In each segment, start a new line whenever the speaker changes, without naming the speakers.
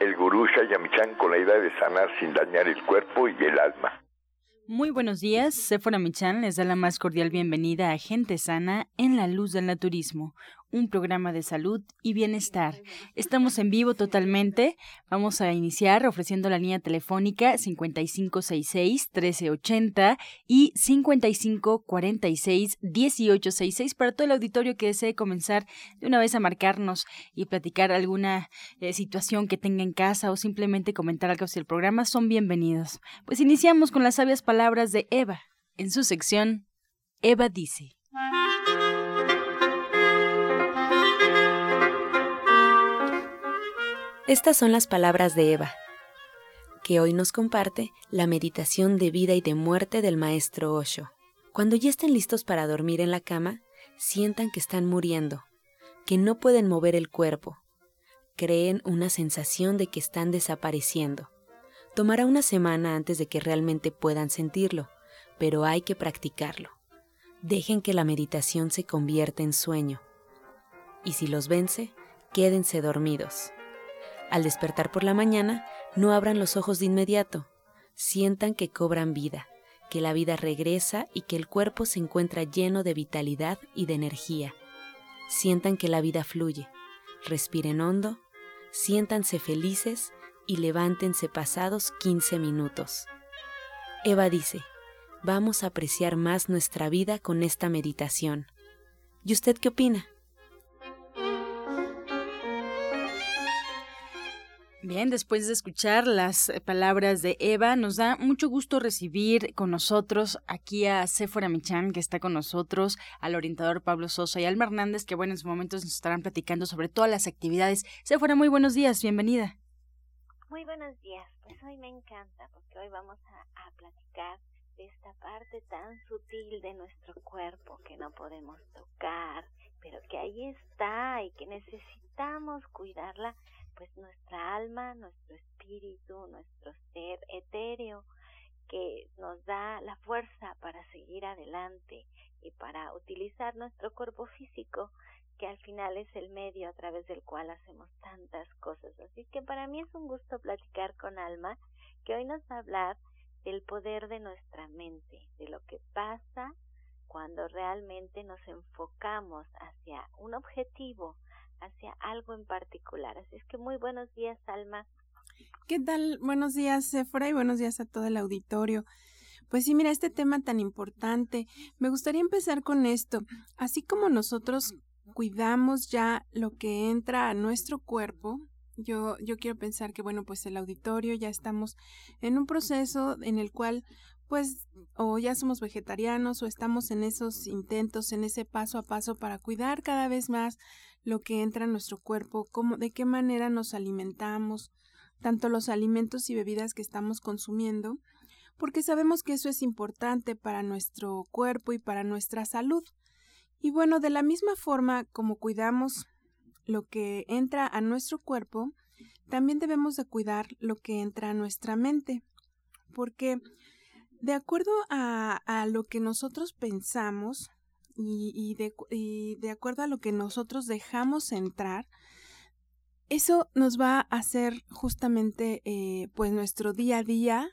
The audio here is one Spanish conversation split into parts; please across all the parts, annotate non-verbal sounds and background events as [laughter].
el gurú Shayamichan con la idea de sanar sin dañar el cuerpo y el alma.
Muy buenos días, Sephora Michan les da la más cordial bienvenida a Gente Sana en la Luz del Naturismo, un programa de salud y bienestar. Estamos en vivo totalmente. Vamos a iniciar ofreciendo la línea telefónica 5566-1380 y 5546-1866 para todo el auditorio que desee comenzar de una vez a marcarnos y platicar alguna eh, situación que tenga en casa o simplemente comentar algo sobre el programa. Son bienvenidos. Pues iniciamos con las sabias palabras de Eva en su sección Eva dice.
Estas son las palabras de Eva, que hoy nos comparte la meditación de vida y de muerte del maestro Osho. Cuando ya estén listos para dormir en la cama, sientan que están muriendo, que no pueden mover el cuerpo, creen una sensación de que están desapareciendo. Tomará una semana antes de que realmente puedan sentirlo, pero hay que practicarlo. Dejen que la meditación se convierta en sueño. Y si los vence, quédense dormidos. Al despertar por la mañana, no abran los ojos de inmediato. Sientan que cobran vida, que la vida regresa y que el cuerpo se encuentra lleno de vitalidad y de energía. Sientan que la vida fluye. Respiren hondo, siéntanse felices y levántense pasados 15 minutos. Eva dice, vamos a apreciar más nuestra vida con esta meditación. ¿Y usted qué opina?
Bien, después de escuchar las eh, palabras de Eva, nos da mucho gusto recibir con nosotros aquí a Sephora Michan, que está con nosotros, al orientador Pablo Sosa y Alma Hernández, que bueno, en sus momentos nos estarán platicando sobre todas las actividades. Sephora, muy buenos días, bienvenida.
Muy buenos días, pues hoy me encanta porque hoy vamos a, a platicar de esta parte tan sutil de nuestro cuerpo que no podemos tocar, pero que ahí está y que necesitamos cuidarla, pues nuestra alma, nuestro espíritu, nuestro ser etéreo, que nos da la fuerza para seguir adelante y para utilizar nuestro cuerpo físico que al final es el medio a través del cual hacemos tantas cosas. Así que para mí es un gusto platicar con Alma, que hoy nos va a hablar del poder de nuestra mente, de lo que pasa cuando realmente nos enfocamos hacia un objetivo, hacia algo en particular. Así es que muy buenos días, Alma.
¿Qué tal? Buenos días, Sephora, y buenos días a todo el auditorio. Pues sí, mira, este tema tan importante. Me gustaría empezar con esto. Así como nosotros cuidamos ya lo que entra a nuestro cuerpo, yo, yo quiero pensar que, bueno, pues el auditorio ya estamos en un proceso en el cual, pues, o ya somos vegetarianos o estamos en esos intentos, en ese paso a paso para cuidar cada vez más lo que entra a nuestro cuerpo, cómo, de qué manera nos alimentamos, tanto los alimentos y bebidas que estamos consumiendo, porque sabemos que eso es importante para nuestro cuerpo y para nuestra salud. Y bueno, de la misma forma como cuidamos lo que entra a nuestro cuerpo, también debemos de cuidar lo que entra a nuestra mente, porque de acuerdo a, a lo que nosotros pensamos y, y, de, y de acuerdo a lo que nosotros dejamos entrar, eso nos va a hacer justamente eh, pues nuestro día a día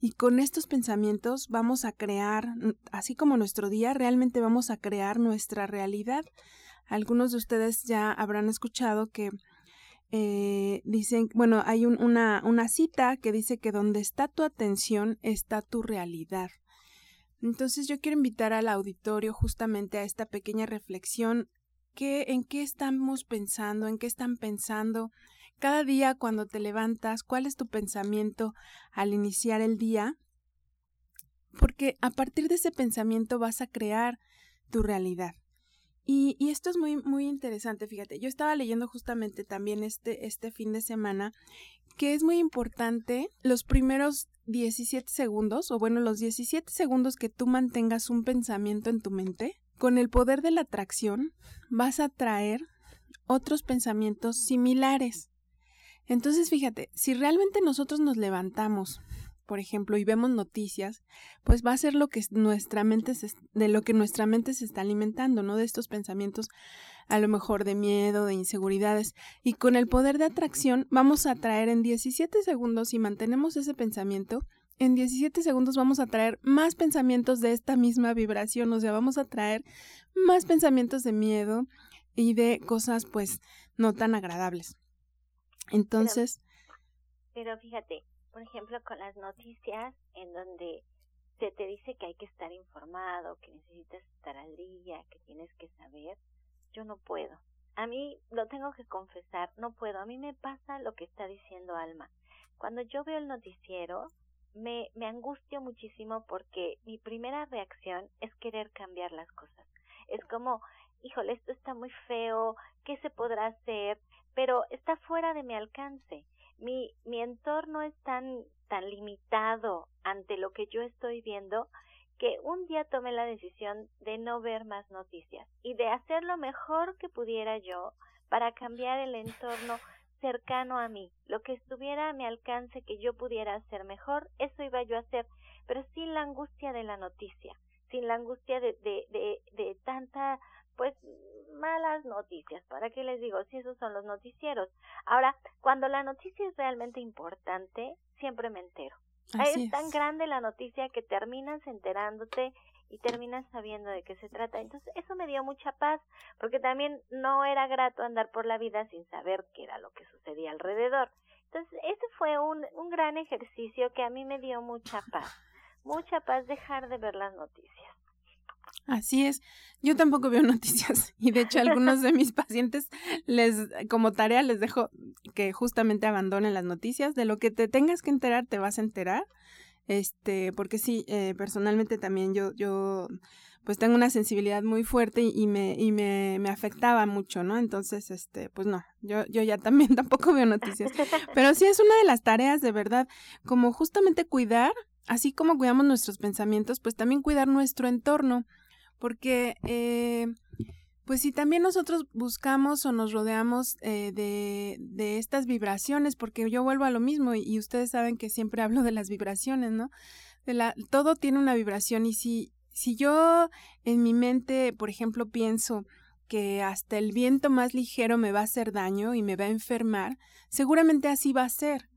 y con estos pensamientos vamos a crear, así como nuestro día, realmente vamos a crear nuestra realidad. Algunos de ustedes ya habrán escuchado que eh, dicen, bueno, hay un, una, una cita que dice que donde está tu atención está tu realidad. Entonces yo quiero invitar al auditorio justamente a esta pequeña reflexión. ¿Qué, ¿En qué estamos pensando? ¿En qué están pensando? Cada día cuando te levantas, ¿cuál es tu pensamiento al iniciar el día? Porque a partir de ese pensamiento vas a crear tu realidad. Y, y, esto es muy, muy interesante, fíjate. Yo estaba leyendo justamente también este, este fin de semana que es muy importante los primeros 17 segundos, o bueno, los 17 segundos que tú mantengas un pensamiento en tu mente, con el poder de la atracción vas a traer otros pensamientos similares. Entonces, fíjate, si realmente nosotros nos levantamos, por ejemplo, y vemos noticias, pues va a ser lo que nuestra mente de lo que nuestra mente se está alimentando, ¿no? De estos pensamientos a lo mejor de miedo, de inseguridades, y con el poder de atracción vamos a traer en 17 segundos, si mantenemos ese pensamiento, en 17 segundos vamos a traer más pensamientos de esta misma vibración, o sea, vamos a traer más pensamientos de miedo y de cosas pues no tan agradables. Entonces...
Pero, fíjate, por ejemplo, con las noticias en donde se te dice que hay que estar informado, que necesitas estar al día, que tienes que saber, yo no puedo. A mí lo tengo que confesar, no puedo. A mí me pasa lo que está diciendo Alma. Cuando yo veo el noticiero, me, me angustio muchísimo porque mi primera reacción es querer cambiar las cosas. Es como, híjole, esto está muy feo, ¿qué se podrá hacer? Pero está fuera de mi alcance. Mi, mi entorno es tan, tan limitado ante lo que yo estoy viendo que un día tomé la decisión de no ver más noticias y de hacer lo mejor que pudiera yo para cambiar el entorno cercano a mí, lo que estuviera a mi alcance que yo pudiera hacer mejor, eso iba yo a hacer, pero sin la angustia de la noticia, sin la angustia de, de, de, tanta, pues, malas noticias. ¿Para qué les digo? Si esos son los noticieros. Ahora, cuando la noticia es realmente importante, siempre me entero es, tan grande la noticia que terminas enterándote y terminas sabiendo de qué se trata. Entonces, eso me dio mucha paz, porque también no era grato andar por la vida sin saber qué era lo que sucedía alrededor. Entonces, ese fue un, un gran ejercicio que a mí me dio mucha paz, mucha paz dejar de ver las noticias.
Así es. Yo tampoco veo [laughs] noticias y de hecho algunos de mis pacientes les como tarea les dejo que justamente abandonen las noticias. De lo que te tengas que enterar te vas a enterar. Este, porque sí, eh, personalmente también yo yo pues tengo una sensibilidad muy fuerte y, me y me, me afectaba mucho, ¿no? Entonces, este, pues no, yo yo ya también [laughs] tampoco veo noticias. Pero sí es una de las tareas de verdad, como justamente cuidar así como cuidamos nuestros pensamientos, pues también cuidar nuestro entorno. Porque, eh, pues si también nosotros buscamos o nos rodeamos eh, de, de, estas vibraciones, porque yo vuelvo a lo mismo y, ustedes saben que siempre hablo de las vibraciones, ¿no? De la, todo tiene una vibración y si, si yo en mi mente, por ejemplo, pienso que hasta el viento más ligero me va a hacer daño y me va a enfermar, seguramente así va a ser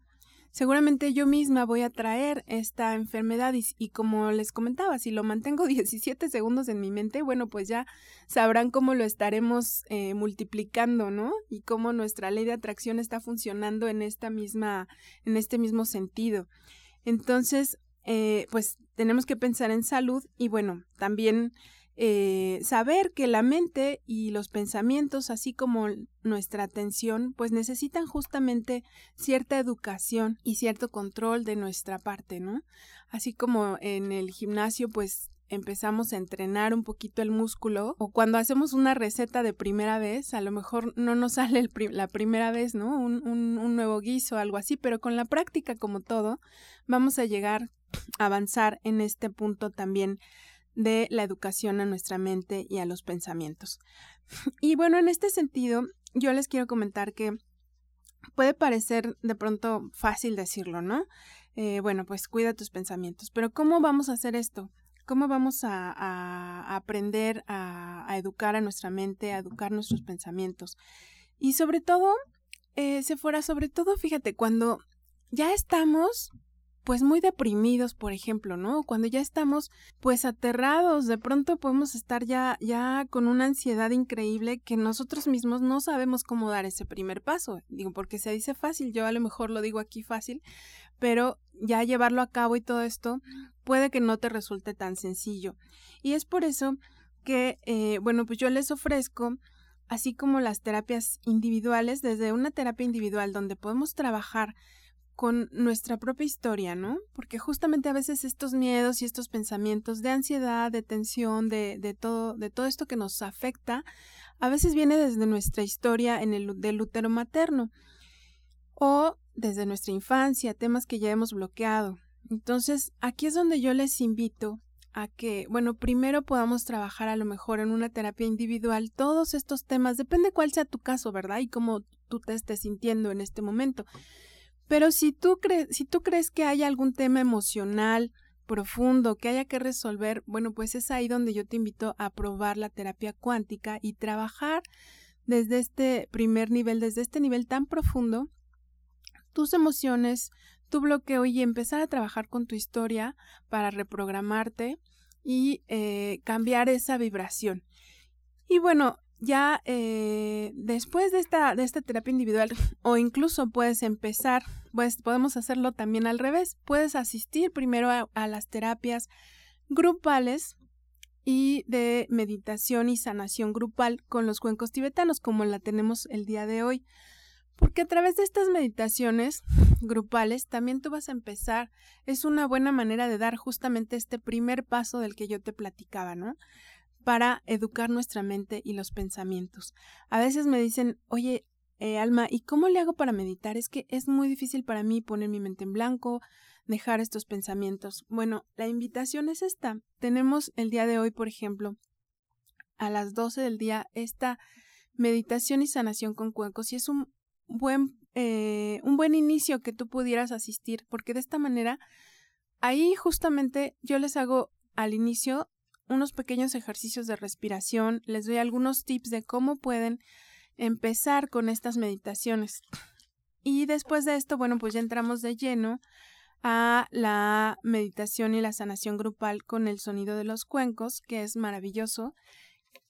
seguramente yo misma voy a traer esta enfermedad y, como les comentaba, si lo mantengo [laughs] 17 segundos en mi mente, bueno, pues ya sabrán cómo lo estaremos eh, multiplicando, ¿no? Y cómo nuestra ley de atracción está funcionando en esta misma, en este mismo sentido. Entonces, eh, pues tenemos que pensar en salud y bueno, también eh, saber que la mente y los pensamientos, así como nuestra atención, pues necesitan justamente cierta educación y cierto control de nuestra parte, ¿no? Así como en el gimnasio, pues empezamos a entrenar un poquito el músculo o cuando hacemos una receta de primera vez, a lo mejor no nos [laughs] sale la primera vez, ¿no? Un, un, un nuevo guiso, algo así, pero con la práctica como todo, vamos a llegar a avanzar en este punto también de la educación a nuestra mente y a los pensamientos. [laughs] Y bueno, en este sentido, yo les quiero comentar que puede parecer de pronto fácil decirlo, ¿no? Eh, bueno, pues cuida tus pensamientos, pero ¿cómo vamos a hacer esto? ¿Cómo vamos a, aprender a, educar a nuestra mente, a educar nuestros pensamientos? Y sobre todo, eh, se fuera, sobre todo, fíjate, cuando ya estamos pues muy deprimidos, por ejemplo, ¿no? Cuando ya estamos pues aterrados, de pronto podemos estar ya ya con una ansiedad increíble que nosotros mismos no sabemos cómo dar ese primer paso. Digo, porque se dice fácil, yo a lo mejor lo digo aquí fácil, pero ya llevarlo a cabo y todo esto puede que no te resulte tan sencillo. Y es por eso que, eh, bueno, pues yo les ofrezco así como las terapias individuales, desde una terapia individual donde podemos trabajar con nuestra propia historia, ¿no? Porque justamente a veces estos miedos y estos pensamientos de ansiedad, de tensión, de, de todo, de todo esto que nos afecta, a veces viene desde nuestra historia en el del útero materno o desde nuestra infancia, temas que ya hemos bloqueado. Entonces, aquí es donde yo les invito a que, bueno, primero podamos trabajar a lo mejor en una terapia individual todos estos temas, depende cuál sea tu caso, ¿verdad? Y cómo tú te estés sintiendo en este momento. Pero si tú, crees, si tú crees que hay algún tema emocional profundo que haya que resolver, bueno, pues es ahí donde yo te invito a probar la terapia cuántica y trabajar desde este primer nivel, desde este nivel tan profundo, tus emociones, tu bloqueo y empezar a trabajar con tu historia para reprogramarte y eh, cambiar esa vibración. Y bueno, ya eh, después de esta, de esta terapia individual, [laughs] o incluso puedes empezar, pues podemos hacerlo también al revés, puedes asistir primero a, las terapias grupales y de meditación y sanación grupal con los cuencos tibetanos, como la tenemos el día de hoy. Porque a través de estas meditaciones [laughs] grupales también tú vas a empezar, es una buena manera de dar justamente este primer paso del que yo te platicaba, ¿no? Para educar nuestra mente y los pensamientos. A veces me dicen, oye, eh, Alma, ¿y cómo le hago para meditar? Es que es muy difícil para mí poner mi mente en blanco, dejar estos pensamientos. Bueno, la invitación es esta. Tenemos el día de hoy, por ejemplo, a las 12 del día, esta meditación y sanación con cuencos y es un buen, eh, un buen inicio que tú pudieras asistir, porque de esta manera, ahí justamente yo les hago al inicio unos pequeños ejercicios de respiración, les doy algunos tips de cómo pueden empezar con estas meditaciones. Y después de esto, bueno, pues ya entramos de lleno a la meditación y la sanación grupal con el sonido de los cuencos, que es maravilloso,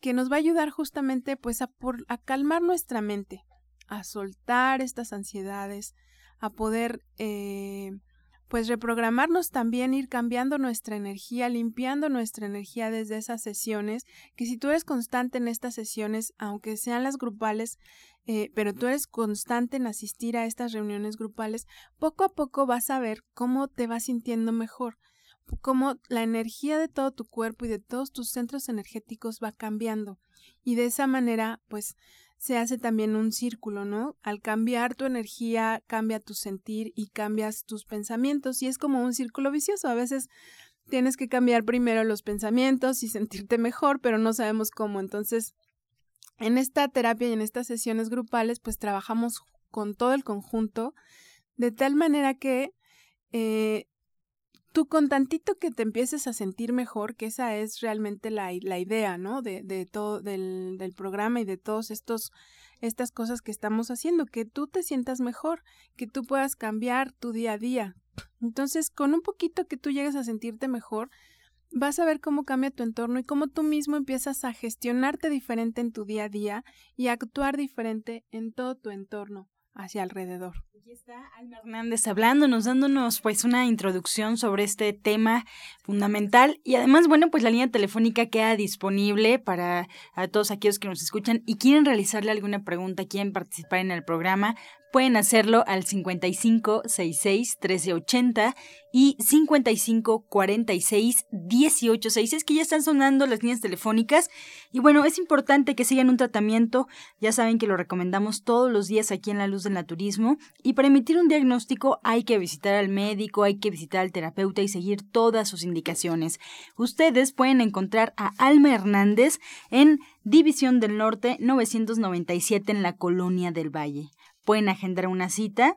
que nos va a ayudar justamente pues a, a calmar nuestra mente, a soltar estas ansiedades, a poder eh, pues reprogramarnos también, ir cambiando nuestra energía, limpiando nuestra energía desde esas sesiones, que si tú eres constante en estas sesiones, aunque sean las grupales, eh, pero tú eres constante en asistir a estas reuniones grupales, poco a poco vas a ver cómo te vas sintiendo mejor, cómo la energía de todo tu cuerpo y de todos tus centros energéticos va cambiando. Y de esa manera, pues, se hace también un círculo, ¿no? Al cambiar tu energía, cambia tu sentir y cambias tus pensamientos y es como un círculo vicioso. A veces tienes que cambiar primero los pensamientos y [laughs] sentirte mejor, pero no sabemos cómo. Entonces, en esta terapia y en estas sesiones grupales, pues trabajamos con todo el conjunto de tal manera que eh, tú con tantito que te empieces a sentir mejor, que esa es realmente la, la idea, ¿no? De, de todo, del, del, programa y de todos estos, estas cosas que estamos haciendo, que tú te sientas mejor, que tú puedas cambiar tu día a día. Entonces, con un poquito que tú llegues a sentirte mejor, vas a ver cómo cambia tu entorno y cómo tú mismo empiezas a gestionarte diferente en tu día a día y a actuar diferente en todo tu entorno hacia alrededor.
Aquí está Alma Hernández hablándonos, dándonos pues una introducción sobre este tema fundamental y además, bueno, pues la línea telefónica queda disponible para a todos aquellos que nos escuchan y quieren realizarle alguna pregunta, quieren participar en el programa, pueden hacerlo al 55 66 1380 y 55 46 18 Es que ya están sonando las líneas telefónicas y bueno, es importante que sigan un tratamiento. Ya saben que lo recomendamos todos los días aquí en La Luz del Naturismo y para emitir un diagnóstico hay que visitar al médico, hay que visitar al terapeuta y seguir todas sus indicaciones. Ustedes pueden encontrar a Alma Hernández en División del Norte 997 en la Colonia del Valle. Pueden agendar una cita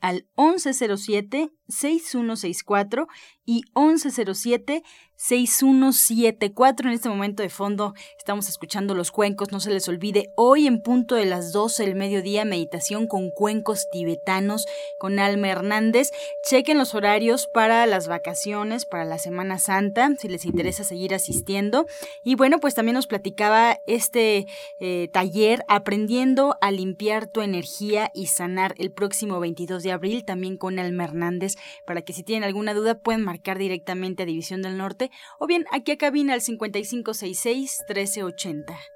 al 1107-6164 y 1107 6174. En este momento de fondo estamos escuchando los cuencos, no se les olvide. Hoy en punto de las 12 del mediodía, meditación con cuencos tibetanos con Alma Hernández. Chequen los horarios para las vacaciones, para la Semana Santa, si les interesa seguir asistiendo. Y bueno, pues también nos platicaba este eh, taller aprendiendo a limpiar tu energía y sanar el próximo 22 de abril, también con Alma Hernández, para que si tienen alguna duda pueden marcar directamente a División del Norte o bien aquí a cabina al 5566-1380.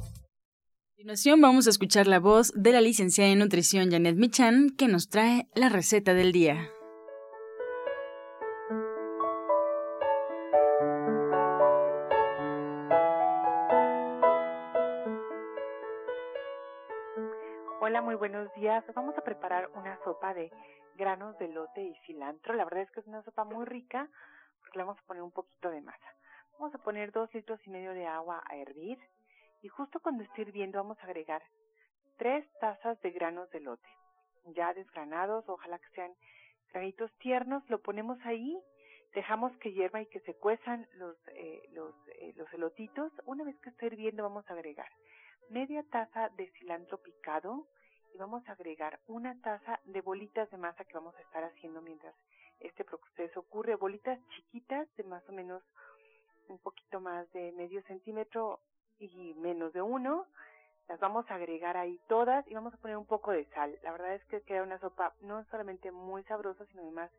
continuación vamos a escuchar la voz de la licenciada en nutrición Janet Michan que nos trae la receta del día.
Hola, muy buenos días. Vamos a preparar una sopa de granos de lote y cilantro. La verdad es que es una sopa muy rica porque le vamos a poner un poquito de masa. Vamos a poner dos litros y medio de agua a hervir y justo cuando esté hirviendo vamos a agregar tres tazas de granos de lote, ya desgranados, ojalá que sean granitos tiernos, lo ponemos ahí, dejamos que hierva y que se cuezan los, eh, los, eh, los elotitos. Una vez que esté hirviendo vamos a agregar media taza de cilantro picado y vamos a agregar una taza de bolitas de masa que vamos a estar haciendo mientras este proceso ocurre, bolitas chiquitas de más o menos un poquito más de medio centímetro y menos de uno. Las vamos a agregar ahí todas y vamos a poner un poco de sal. La verdad es que queda una sopa no solamente muy sabrosa, sino además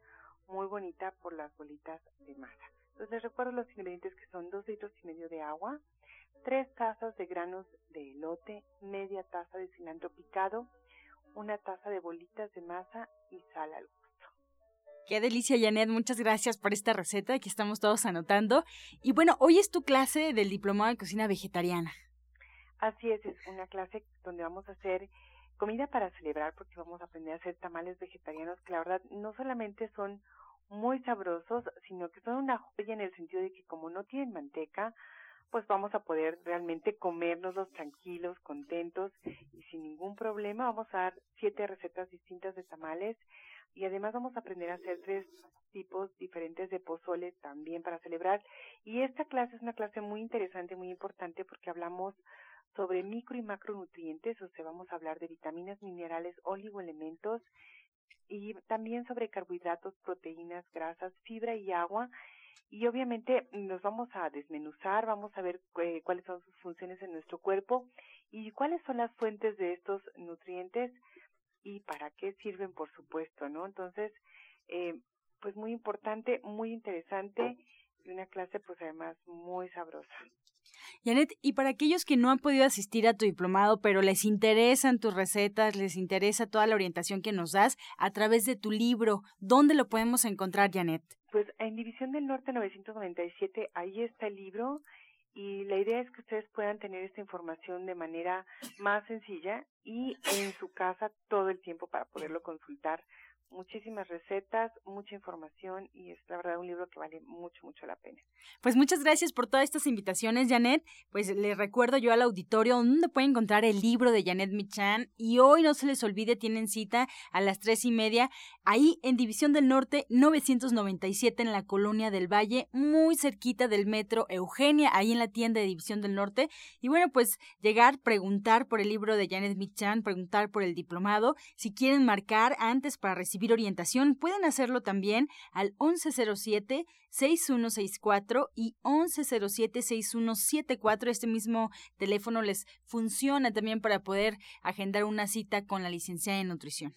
muy bonita por las bolitas de masa. Entonces les recuerdo los ingredientes que son dos litros y medio de agua, tres tazas de granos de elote, media taza de cilantro picado, una taza de bolitas de masa y sal al.
Qué delicia, Janet. Muchas gracias por esta receta que estamos todos anotando. Y bueno, hoy es tu clase del Diplomado de Cocina Vegetariana.
Así es, es una clase donde vamos a hacer comida para celebrar porque vamos a aprender a hacer tamales vegetarianos que la verdad no solamente son muy sabrosos, sino que son una joya en el sentido de que como no tienen manteca, pues vamos a poder realmente comérnoslos tranquilos, contentos y sin ningún problema. Vamos a dar siete recetas distintas de tamales y además vamos a aprender a hacer tres tipos diferentes de pozole también para celebrar. Y esta clase es una clase muy interesante, muy importante porque hablamos sobre micro y macronutrientes, o sea, vamos a hablar de vitaminas, minerales, oligoelementos y también sobre carbohidratos, proteínas, grasas, fibra y agua. Y obviamente nos vamos a desmenuzar, vamos a ver eh, cuáles son sus funciones en nuestro cuerpo y cuáles son las fuentes de estos nutrientes y para qué sirven, por supuesto, ¿no? Entonces, eh, pues muy importante, muy interesante y una clase pues además muy sabrosa.
Janet, y para aquellos que no han podido asistir a tu diplomado, pero les interesan tus recetas, les interesa toda la orientación que nos das a través de tu libro, ¿dónde lo podemos encontrar, Janet?
Pues en División del Norte 997, ahí está el libro y la idea es que ustedes puedan tener esta información de manera más sencilla y en su casa todo el tiempo para poderlo consultar muchísimas recetas, mucha información y es la verdad un libro que vale mucho, mucho la pena.
Pues muchas gracias por todas estas invitaciones, Janet. Pues les recuerdo yo al auditorio donde pueden encontrar el libro de Janet Michan y hoy no se les olvide, tienen cita a las tres y media ahí en División del Norte 997 en la Colonia del Valle, muy cerquita del metro Eugenia, ahí en la tienda de División del Norte. Y bueno, pues llegar, preguntar por el libro de Janet Michan, preguntar por el diplomado, si quieren marcar antes para recibir orientación, pueden hacerlo también al 1107-6164 y 1107-6174. Este mismo teléfono les funciona también para poder agendar una cita con la licenciada en nutrición.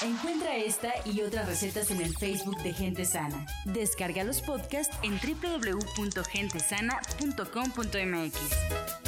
Encuentra esta y otras recetas en el Facebook de Gente Sana. Descarga los podcasts en www.gentesana.com.mx.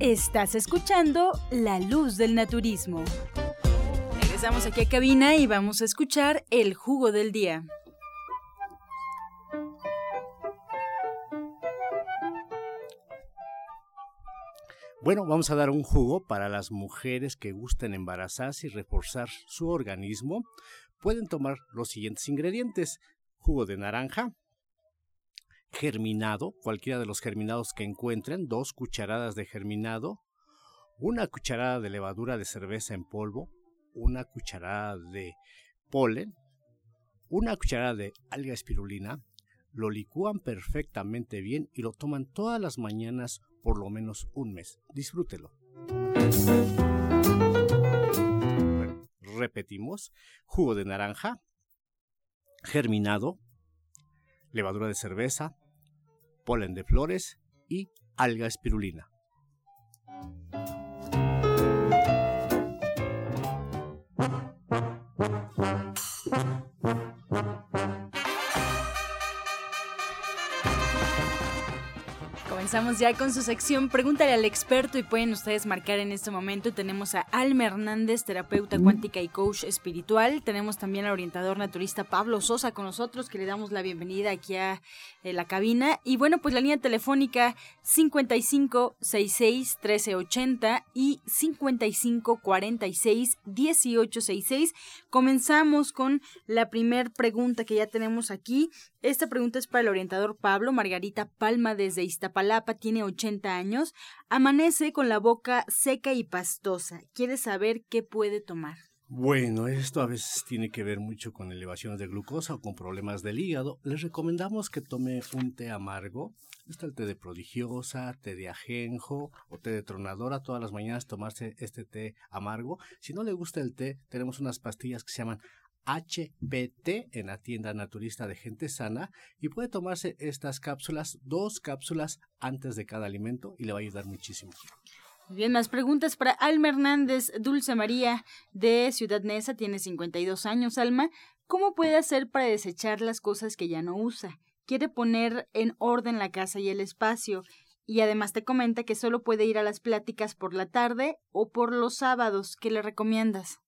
Estás escuchando La Luz del Naturismo. Regresamos aquí a cabina y vamos a escuchar el jugo del día.
Bueno, vamos a dar un jugo para las mujeres que gusten embarazarse y reforzar su organismo. Pueden tomar los siguientes ingredientes. Jugo de naranja, germinado, cualquiera de los germinados que encuentren, dos cucharadas de germinado, una cucharada de levadura de cerveza en polvo, una cucharada de polen, una cucharada de alga espirulina, lo licúan perfectamente bien y lo toman todas las mañanas por lo menos un mes. Disfrútelo. repetimos. Jugo de naranja, germinado, levadura de cerveza, polen de flores y alga espirulina.
Comenzamos ya con su sección Pregúntale al experto y pueden ustedes marcar en este momento. Tenemos a Alma Hernández, terapeuta cuántica y coach espiritual. Tenemos también al orientador naturista Pablo Sosa con nosotros, que le damos la bienvenida aquí a eh, la cabina. Y bueno, pues la línea telefónica 5566 1380 y 5546 1866. Comenzamos con la primera pregunta que ya tenemos aquí. Esta pregunta es para el orientador Pablo Margarita Palma desde Iztapalapa, tiene 80 años, amanece con la boca seca y pastosa, quiere saber qué puede tomar.
Bueno, esto a veces tiene que ver mucho con elevaciones de glucosa o con problemas del hígado. Les recomendamos que tome un té amargo. Está el té de prodigiosa, té de ajenjo o té de tronadora. Todas las mañanas tomarse este té amargo. Si no le gusta el té, tenemos unas pastillas que se llaman HBT en la tienda naturista de gente sana y puede tomarse estas cápsulas, dos cápsulas antes de cada alimento y le va a ayudar muchísimo.
Bien, más preguntas para Alma Hernández, Dulce María de Ciudad Neza, tiene 52 años, Alma. ¿Cómo puede hacer para desechar las cosas que ya no usa? Quiere poner en orden la casa y el espacio y además te comenta que solo puede ir a las pláticas por la tarde o por los sábados. ¿Qué le recomiendas?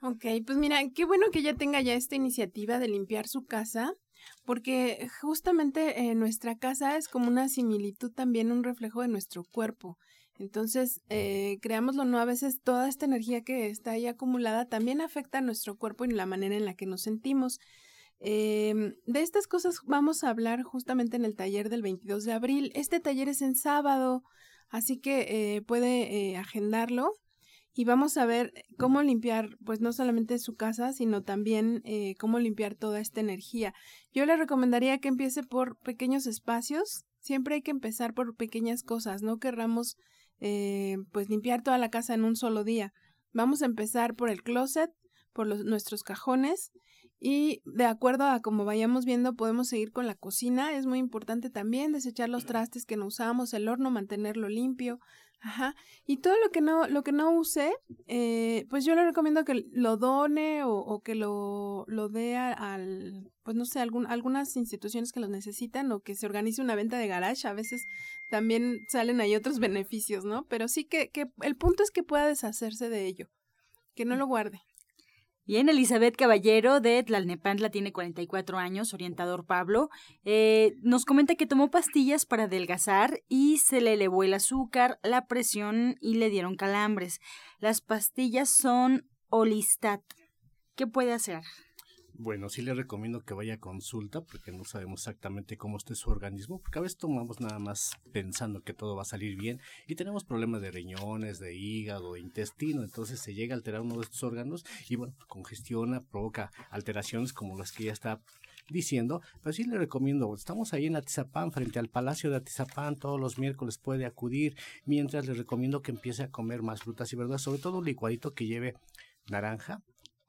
Ok, pues mira, qué bueno que ella tenga ya esta iniciativa de limpiar su casa, porque justamente eh, nuestra casa es como una similitud también, un reflejo de nuestro cuerpo. Entonces, eh, creámoslo no, a veces toda esta energía que está ahí acumulada también afecta a nuestro cuerpo y la manera en la que nos sentimos. Em, de estas cosas vamos a hablar justamente en el taller del 22 de abril. Este taller es en sábado, así que eh, puede agendarlo y vamos a ver cómo limpiar, pues no solamente su casa, sino también eh, cómo limpiar toda esta energía. Yo le recomendaría que empiece por pequeños espacios. Siempre hay que empezar por pequeñas cosas. No querramos, eh, pues, limpiar toda la casa en un solo día. Vamos a empezar por el closet, por los, nuestros cajones y de acuerdo a como vayamos viendo podemos seguir con la cocina. Es muy importante también desechar los trastes que no usamos, el horno, mantenerlo limpio, Ajá. Y todo lo que no, lo que no use, eh, pues yo le recomiendo que lo done o, o que lo, lo dé al, pues no sé, algún, algunas instituciones que lo necesitan o que se organice una venta de garage. A veces también salen ahí otros [laughs] beneficios, ¿no? Pero sí que, que el punto es que pueda deshacerse de ello, que no lo guarde.
Bien, Elizabeth Caballero de Tlalnepantla tiene 44 años, orientador Pablo. Eh, nos comenta que tomó pastillas para adelgazar y se le elevó el azúcar, la presión y le dieron calambres. Las pastillas son Olistat. ¿Qué puede hacer?
Bueno, sí le recomiendo que vaya a consulta porque no sabemos exactamente cómo esté su organismo, porque a veces tomamos nada más pensando que todo va a salir bien y tenemos problemas de riñones, de hígado, de intestino, entonces se llega a alterar uno de estos órganos y bueno, congestiona, provoca alteraciones como las que ya está diciendo, pero sí le recomiendo, estamos ahí en Atizapán, frente al Palacio de Atizapán, todos los miércoles puede acudir, mientras le recomiendo que empiece a comer más frutas y verduras, sobre todo un licuadito que lleve naranja,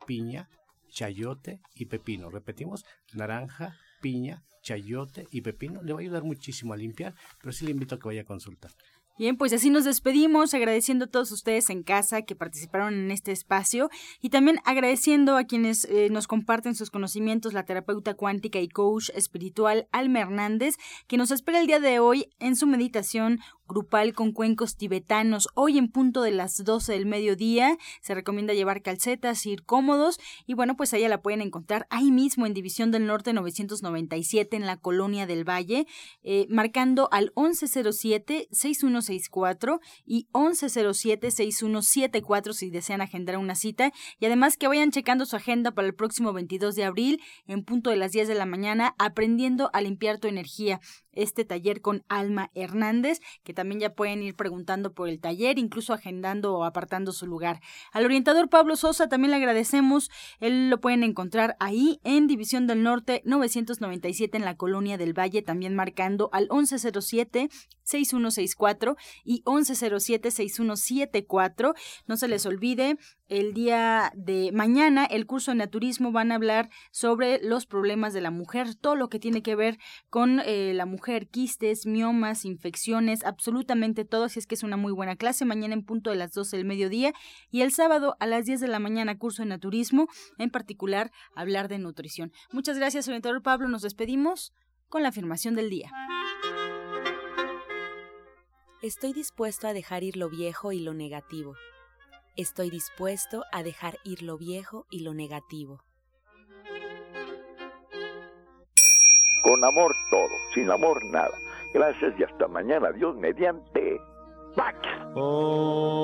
piña, chayote y pepino. Repetimos, naranja, piña, chayote y pepino. Le va a ayudar muchísimo a limpiar, pero sí le invito a que vaya a consultar.
Bien, pues así nos despedimos, agradeciendo a todos ustedes en casa que participaron en este espacio y también agradeciendo a quienes eh, nos comparten sus conocimientos, la terapeuta cuántica y coach espiritual Alma Hernández, que nos espera el día de hoy en su meditación grupal con cuencos tibetanos. Hoy en punto de las 12 del mediodía se recomienda llevar calcetas, ir cómodos y bueno, pues ella la pueden encontrar ahí mismo en División del Norte 997 en la Colonia del Valle, eh, marcando al 1107-6164 y 1107-6174 si desean agendar una cita y además que vayan checando su agenda para el próximo 22 de abril en punto de las 10 de la mañana aprendiendo a limpiar tu energía este taller con Alma Hernández, que también ya pueden ir preguntando por el taller, incluso agendando o apartando su lugar. Al orientador Pablo Sosa también le agradecemos, él lo pueden encontrar ahí en División del Norte 997 en la Colonia del Valle, también marcando al 1107 6164 y 1107 6174. No se les olvide el día de mañana, el curso de naturismo van a hablar sobre los problemas de la mujer, todo lo que tiene que ver con eh, la mujer, quistes, miomas, infecciones, absolutamente todo. Así es que es una muy buena clase. Mañana en punto de las 12 del mediodía y el sábado a las 10 de la mañana, curso de naturismo, en particular hablar de nutrición. Muchas gracias, orientador Pablo. Nos despedimos con la afirmación del día.
Estoy dispuesto a dejar ir lo viejo y lo negativo Estoy dispuesto a dejar ir lo viejo y lo negativo.
Con amor todo, sin amor nada. Gracias y hasta mañana. Dios mediante. ¡Pax! Oh.